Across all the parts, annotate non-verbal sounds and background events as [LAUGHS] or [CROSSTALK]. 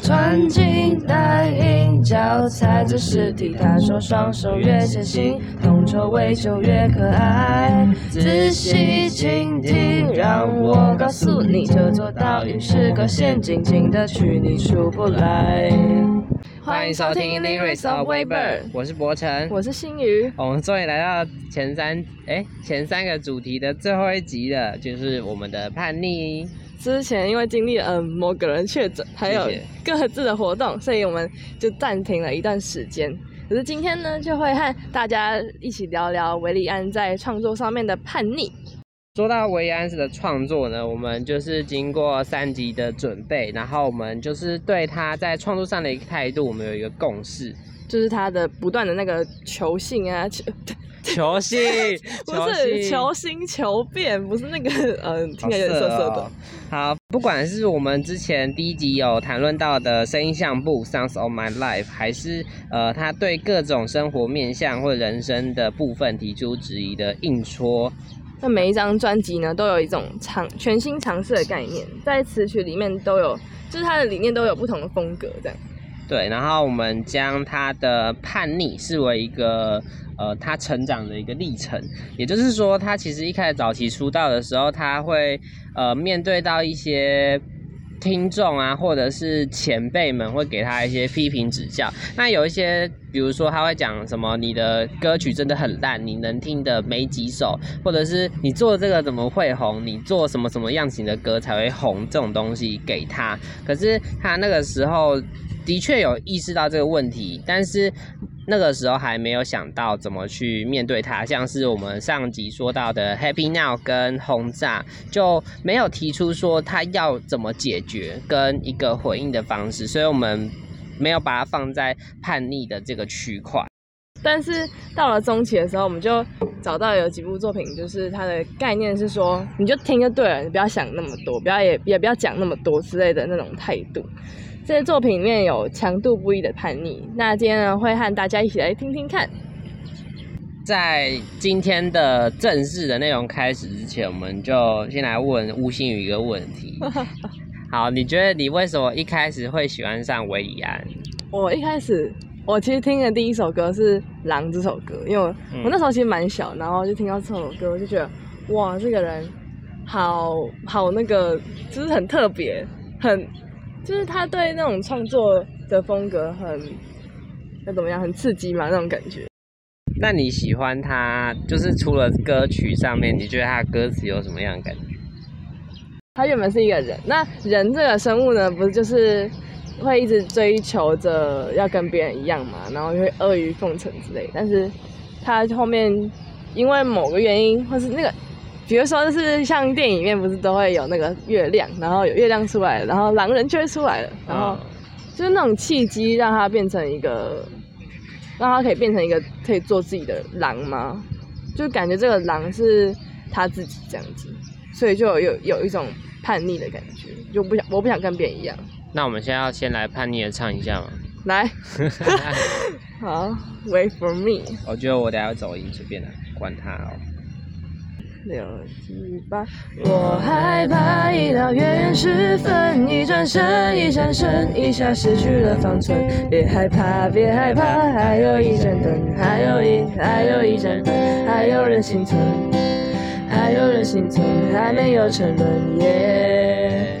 穿金戴银，脚踩着尸体。他说双手越纤细，铜臭味就越可爱。仔细倾听，让我告诉你，这座岛屿是个陷阱，进得去你出不来。欢迎收听 Lyrics of Weber，我是博成，我是新宇。我们终于来到前三哎前三个主题的最后一集了，就是我们的叛逆。之前因为经历了某个人确诊，还有各自的活动，所以我们就暂停了一段时间。可是今天呢，就会和大家一起聊聊维里安在创作上面的叛逆。说到维安斯的创作呢，我们就是经过三集的准备，然后我们就是对他在创作上的一个态度，我们有一个共识，就是他的不断的那个求性啊，求 [LAUGHS] 求性，[LAUGHS] 不是求新求变，不是那个嗯，[LAUGHS] 听起来有点涩涩的。好，不管是我们之前第一集有谈论到的声音相簿 Sounds of My Life，还是呃他对各种生活面向或人生的部分提出质疑的硬戳。那每一张专辑呢，都有一种尝全新尝试的概念，在词曲里面都有，就是它的理念都有不同的风格，这样。对，然后我们将他的叛逆视为一个呃他成长的一个历程，也就是说，他其实一开始早期出道的时候，他会呃面对到一些。听众啊，或者是前辈们会给他一些批评指教。那有一些，比如说他会讲什么，你的歌曲真的很烂，你能听的没几首，或者是你做这个怎么会红？你做什么什么样型的歌才会红？这种东西给他，可是他那个时候的确有意识到这个问题，但是。那个时候还没有想到怎么去面对它，像是我们上集说到的 Happy Now 跟轰炸，就没有提出说他要怎么解决跟一个回应的方式，所以我们没有把它放在叛逆的这个区块。但是到了中期的时候，我们就找到有几部作品，就是它的概念是说，你就听就对了，你不要想那么多，不要也也不要讲那么多之类的那种态度。这些作品里面有强度不一的叛逆，那今天呢会和大家一起来听听看。在今天的正式的内容开始之前，我们就先来问吴星宇一个问题。[LAUGHS] 好，你觉得你为什么一开始会喜欢上维里安？我一开始，我其实听的第一首歌是《狼》这首歌，因为我那时候其实蛮小，然后就听到这首歌，我就觉得哇，这个人好好那个，就是很特别，很。就是他对那种创作的风格很，那怎么样？很刺激嘛，那种感觉。那你喜欢他，就是除了歌曲上面，你觉得他的歌词有什么样的感觉？他原本是一个人，那人这个生物呢，不是就是会一直追求着要跟别人一样嘛，然后就会阿谀奉承之类。但是他后面因为某个原因，或是那个。比如说，就是像电影里面不是都会有那个月亮，然后有月亮出来了，然后狼人就会出来了，然后就是那种契机让他变成一个，让他可以变成一个可以做自己的狼吗？就感觉这个狼是他自己这样子，所以就有有一种叛逆的感觉，就不想我不想跟别人一样。那我们现在要先来叛逆的唱一下吗？来，[LAUGHS] 好，Wait for me。我觉得我等下要走音，随便的，管他哦。六七八，我害怕一到月圆时分，一转身一闪身，一下失去了方寸。别害怕，别害怕，还有一盏灯，还有一还有一盏灯，还有人幸存，还有人幸存，还没有沉沦。耶。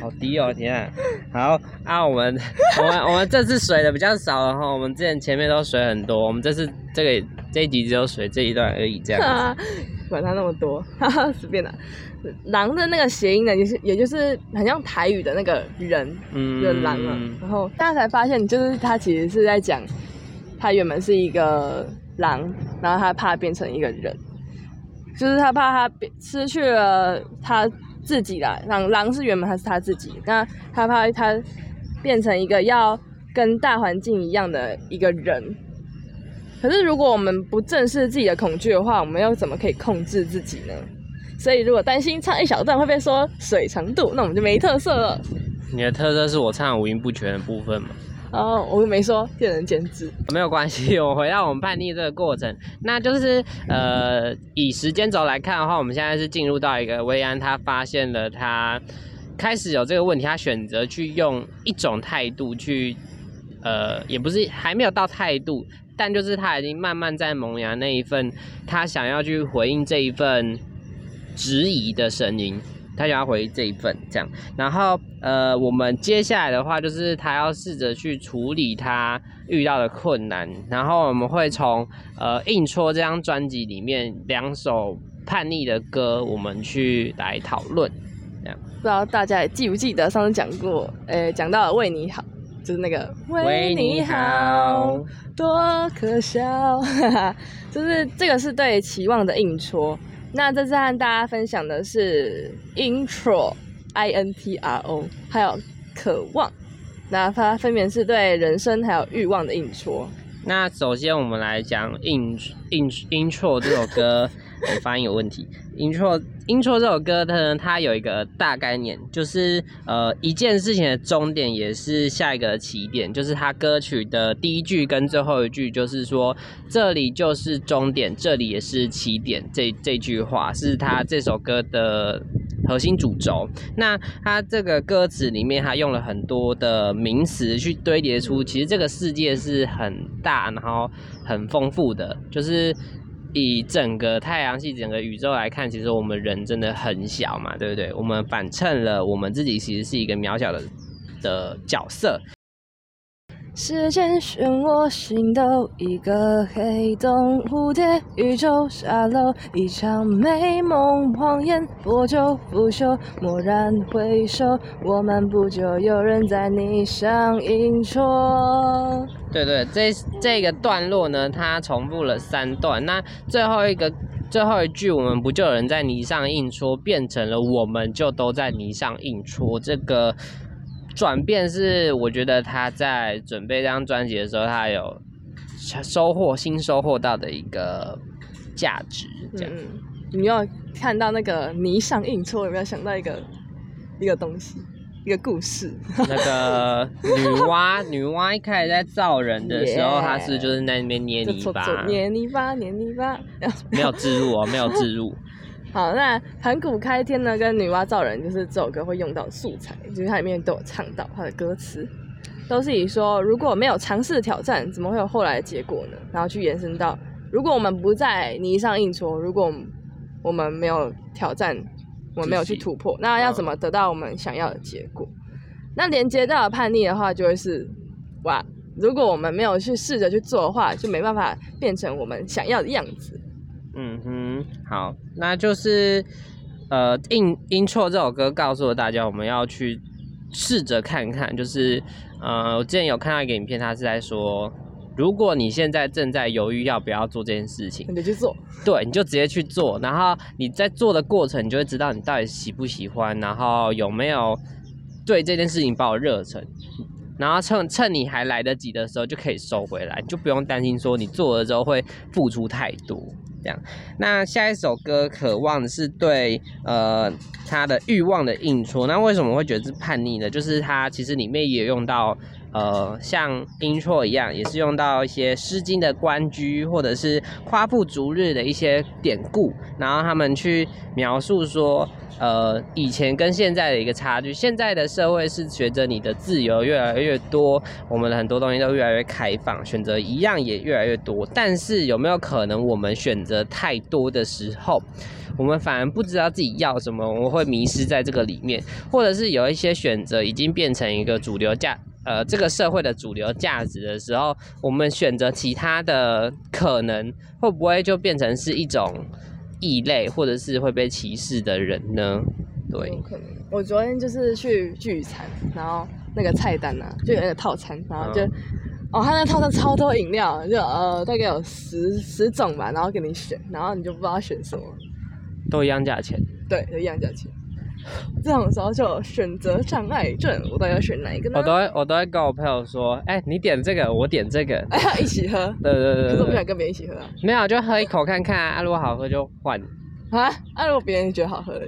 好低哦，天啊！好啊，我们我们我们这次水的比较少然后，我们之前前面都水很多，我们这次这个这一集只有水这一段而已，这样。管他那么多，哈哈，随便的。狼的那个谐音呢，也是也就是很像台语的那个人的狼啊。然后大家才发现，就是他其实是在讲，他原本是一个狼，然后他怕变成一个人，就是他怕他失去了他自己啦。狼狼是原本他是他自己，那他怕他变成一个要跟大环境一样的一个人。可是，如果我们不正视自己的恐惧的话，我们又怎么可以控制自己呢？所以，如果担心唱一小段会被说水程度，那我们就没特色了。你的特色是我唱五音不全的部分吗？哦，我没说，见仁见智，没有关系。我回到我们叛逆这个过程，那就是呃，以时间轴来看的话，我们现在是进入到一个薇安他发现了他开始有这个问题，他选择去用一种态度去，呃，也不是还没有到态度，但就是他已经慢慢在萌芽那一份，他想要去回应这一份质疑的声音，他想要回应这一份这样。然后，呃，我们接下来的话就是他要试着去处理他遇到的困难，然后我们会从呃《硬戳》这张专辑里面两首叛逆的歌，我们去来讨论这样。不知道大家记不记得上次讲过，诶，讲到为你好，就是那个为你好多可笑，哈 [LAUGHS] 哈就是这个是对期望的硬戳。那这次和大家分享的是 intro，i n t r o，还有渴望，那它分别是对人生还有欲望的硬戳。那首先我们来讲 in intro 这首歌。我发音有问题。Intro Intro 这首歌呢，它有一个大概念，就是呃一件事情的终点也是下一个起点，就是它歌曲的第一句跟最后一句，就是说这里就是终点，这里也是起点。这这句话是它这首歌的核心主轴。那它这个歌词里面，它用了很多的名词去堆叠出，其实这个世界是很大，然后很丰富的，就是。以整个太阳系、整个宇宙来看，其实我们人真的很小嘛，对不对？我们反衬了我们自己，其实是一个渺小的的角色。时间漩涡，心斗一个黑洞，蝴蝶宇宙沙漏，一场美梦谎言，破旧腐朽，蓦然回首，我们不就有人在你上映戳？对对，这这个段落呢，它重复了三段，那最后一个最后一句，我们不就有人在泥上印戳，变成了我们就都在泥上印戳，这个。转变是，我觉得他在准备这张专辑的时候，他有收获新收获到的一个价值。这样，你要看到那个泥上印戳，有没有想到一个一个东西，一个故事？那个女娲，女娲一开始在造人的时候，[LAUGHS] 她是就是在那边捏泥巴，捏泥巴，捏泥巴，[LAUGHS] 没有置入哦，没有置入。好，那盘古开天呢，跟女娲造人，就是这首歌会用到素材，就是它里面都有唱到它的歌词，都是以说如果没有尝试挑战，怎么会有后来的结果呢？然后去延伸到，如果我们不在泥上硬戳，如果我们没有挑战，我们没有去突破，那要怎么得到我们想要的结果？那连接到叛逆的话，就会是哇，如果我们没有去试着去做的话，就没办法变成我们想要的样子。嗯哼，好，那就是呃，《In Intro》这首歌告诉了大家，我们要去试着看看，就是呃，我之前有看到一个影片，他是在说，如果你现在正在犹豫要不要做这件事情，你去做，对，你就直接去做，然后你在做的过程，你就会知道你到底喜不喜欢，然后有没有对这件事情抱有热忱，然后趁趁你还来得及的时候就可以收回来，就不用担心说你做了之后会付出太多。这样，那下一首歌《渴望》是对呃他的欲望的映出。那为什么会觉得是叛逆呢？就是他其实里面也用到呃像音错一样，也是用到一些《诗经》的关雎，或者是夸父逐日的一些典故，然后他们去描述说。呃，以前跟现在的一个差距，现在的社会是随着你的自由越来越多，我们的很多东西都越来越开放，选择一样也越来越多。但是有没有可能，我们选择太多的时候，我们反而不知道自己要什么，我们会迷失在这个里面，或者是有一些选择已经变成一个主流价，呃，这个社会的主流价值的时候，我们选择其他的可能，会不会就变成是一种？异类或者是会被歧视的人呢？对，可能。我昨天就是去聚餐，然后那个菜单呢，就有那个套餐，然后就哦，他那套餐超多饮料，就呃大概有十十种吧，然后给你选，然后你就不知道选什么，都一样价钱。对，都一样价钱。这种时候就选择障碍症，我到底要选哪一个呢？我都会，我都会跟我朋友说，哎，你点这个，我点这个，一起喝。对对对。可是我不想跟别人一起喝啊。没有，就喝一口看看啊，如果好喝就换。啊？啊，如果别人觉得好喝，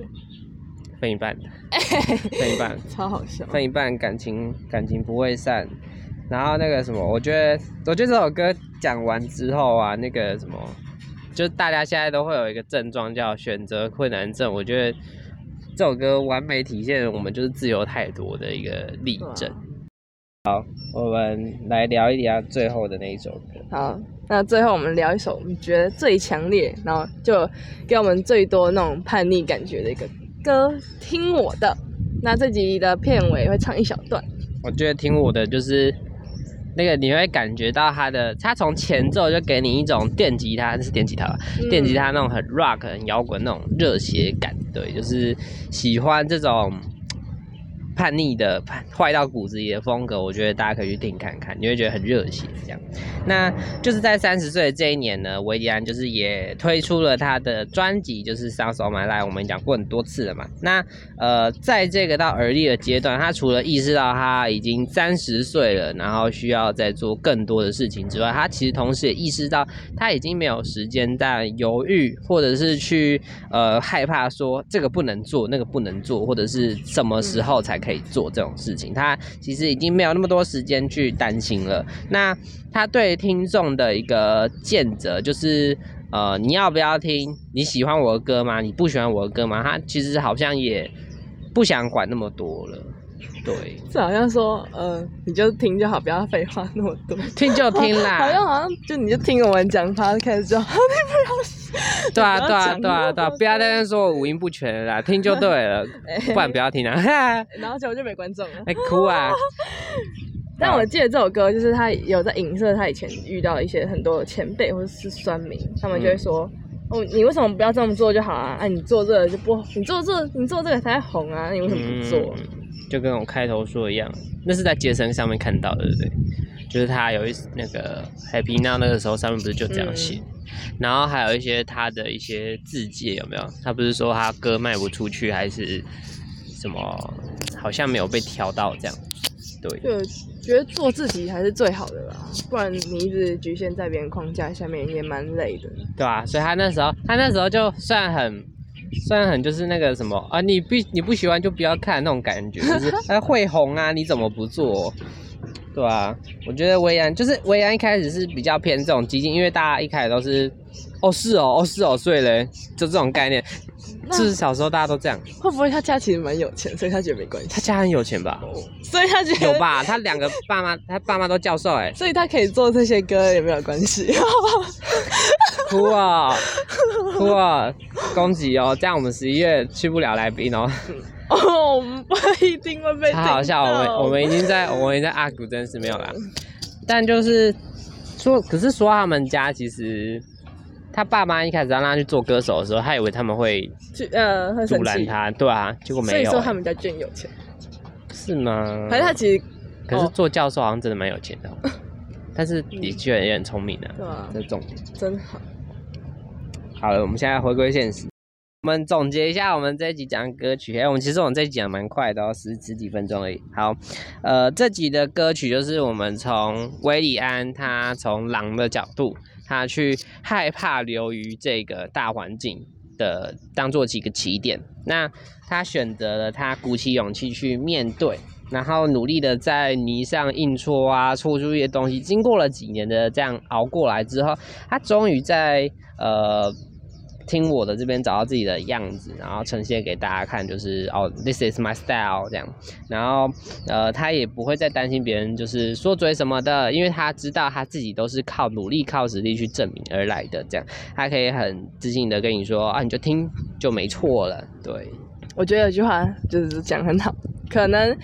分一半。[LAUGHS] 分一半。超好笑。分一半，感情感情不会散。然后那个什么，我觉得，我觉得这首歌讲完之后啊，那个什么，就大家现在都会有一个症状叫选择困难症，我觉得。这首歌完美体现我们就是自由太多的一个例证。好，我们来聊一聊最后的那一首歌。好，那最后我们聊一首我们觉得最强烈，然后就给我们最多那种叛逆感觉的一个歌，听我的。那这集的片尾会唱一小段。我觉得听我的就是那个你会感觉到他的，他从前奏就给你一种电吉他，是电吉他吧？电吉他那种很 rock、很摇滚那种热血感，对，就是喜欢这种。叛逆的、叛坏到骨子里的风格，我觉得大家可以去听看看，你会觉得很热血。这样，那就是在三十岁这一年呢，维迪安就是也推出了他的专辑，就是《Songs of My Life》，我们讲过很多次了嘛。那呃，在这个到而立的阶段，他除了意识到他已经三十岁了，然后需要再做更多的事情之外，他其实同时也意识到他已经没有时间在犹豫，或者是去呃害怕说这个不能做，那个不能做，或者是什么时候才。可以做这种事情，他其实已经没有那么多时间去担心了。那他对听众的一个见责就是，呃，你要不要听？你喜欢我的歌吗？你不喜欢我的歌吗？他其实好像也不想管那么多了。对，[LAUGHS] 这好像说，呃，你就听就好，不要废话那么多，听就听啦。[LAUGHS] 好像好像就你就听我们讲，他开始就好，[LAUGHS] 你不要，对啊对啊对啊对啊，不要在那说我五音不全啦，听就对了，不然不要听啊。然后结果就没观众了，哎哭啊！但我记得这首歌就是他有在影射他以前遇到一些很多前辈或者是酸民，他们就会说，哦，你为什么不要这么做就好啊？哎，你做这个就不，你做这你做这个才红啊，你为什么不做？就跟我开头说一样，那是在街声上面看到的，对不对？就是他有一那个 Happy Now 那个时候上面不是就这样写，然后还有一些他的一些字界有没有？他不是说他歌卖不出去还是什么？好像没有被挑到这样，对。就觉得做自己还是最好的啦，不然你一直局限在别人框架下面也蛮累的。对啊，所以他那时候他那时候就算很。虽然很就是那个什么啊，你不你不喜欢就不要看那种感觉，[LAUGHS] 就是哎会红啊，你怎么不做？对吧？我觉得维安就是维安一开始是比较偏这种激进，因为大家一开始都是哦是哦哦是哦，所以嘞就这种概念，就是小时候大家都这样。会不会他家其实蛮有钱，所以他觉得没关系？他家很有钱吧？所以他觉得有吧？他两个爸妈，他爸妈都教授哎，所以他可以做这些歌也没有关系。[LAUGHS] 哭啊哭啊！攻击哦，这样我们十一月去不了来宾哦。哦，我们不一定会被。太好笑，我们我们已经在我们已经在阿古真是没有啦。但就是说，可是说他们家其实他爸妈一开始让他去做歌手的时候，他以为他们会去呃阻拦他，对啊，结果没有。所以说他们家真有钱。是吗？反正他其实可是做教授好像真的蛮有钱的，[LAUGHS] 但是的确也很聪明的，对啊，这重点真好。好了，我们现在回归现实。我们总结一下，我们这一集讲歌曲。哎，我们其实我们这一集讲蛮快的，十十几分钟而已。好，呃，这集的歌曲就是我们从威里安他从狼的角度，他去害怕流于这个大环境的，当做几个起点。那他选择了他鼓起勇气去面对，然后努力的在泥上硬戳啊，戳出一些东西。经过了几年的这样熬过来之后，他终于在呃。听我的这边找到自己的样子，然后呈现给大家看，就是哦，this is my style 这样。然后呃，他也不会再担心别人就是说嘴什么的，因为他知道他自己都是靠努力、靠实力去证明而来的。这样，他可以很自信的跟你说啊，你就听就没错了。对，我觉得有句话就是讲很好，可能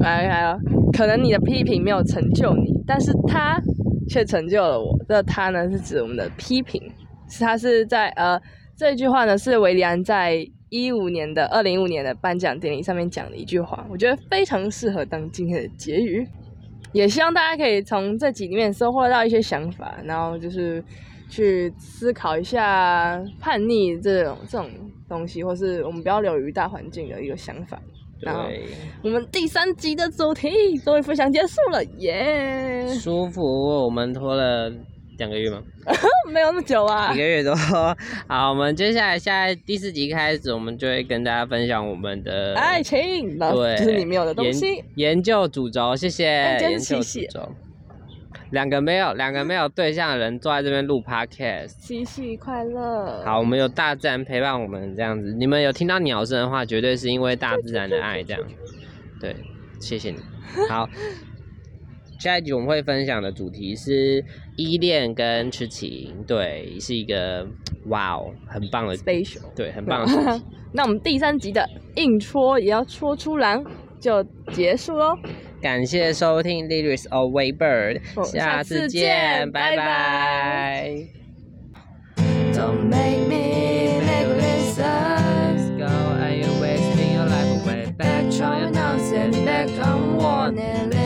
来还有可能你的批评没有成就你，但是他却成就了我。这他呢是指我们的批评，是他是在呃。这句话呢，是维利安在一五年的二零一五年的颁奖典礼上面讲的一句话，我觉得非常适合当今天的结语。也希望大家可以从这集里面收获到一些想法，然后就是去思考一下叛逆这种这种东西，或是我们不要流于大环境的一个想法。然后我们第三集的主题终于分享结束了，耶！舒服，我们拖了。两个月吗？[LAUGHS] 没有那么久啊，一个月多。[LAUGHS] 好，我们接下来下第四集开始，我们就会跟大家分享我们的爱情，对，就是你没有的东西。研究主轴，谢谢。研究主轴。两个没有两个没有对象的人坐在这边录 podcast，七夕快乐。好，我们有大自然陪伴我们这样子，你们有听到鸟声的话，绝对是因为大自然的爱这样。对，谢谢你。好，下一集我们会分享的主题是依恋跟痴情，对，是一个哇哦，很棒的 special，对，很棒的。那我们第三集的硬戳也要戳出狼就结束喽。感谢收听《Lyrics of Waybird》，下次见，拜拜。Don't make me listen. Let's go, are you wasting your life away? Back, trying to send back on warning.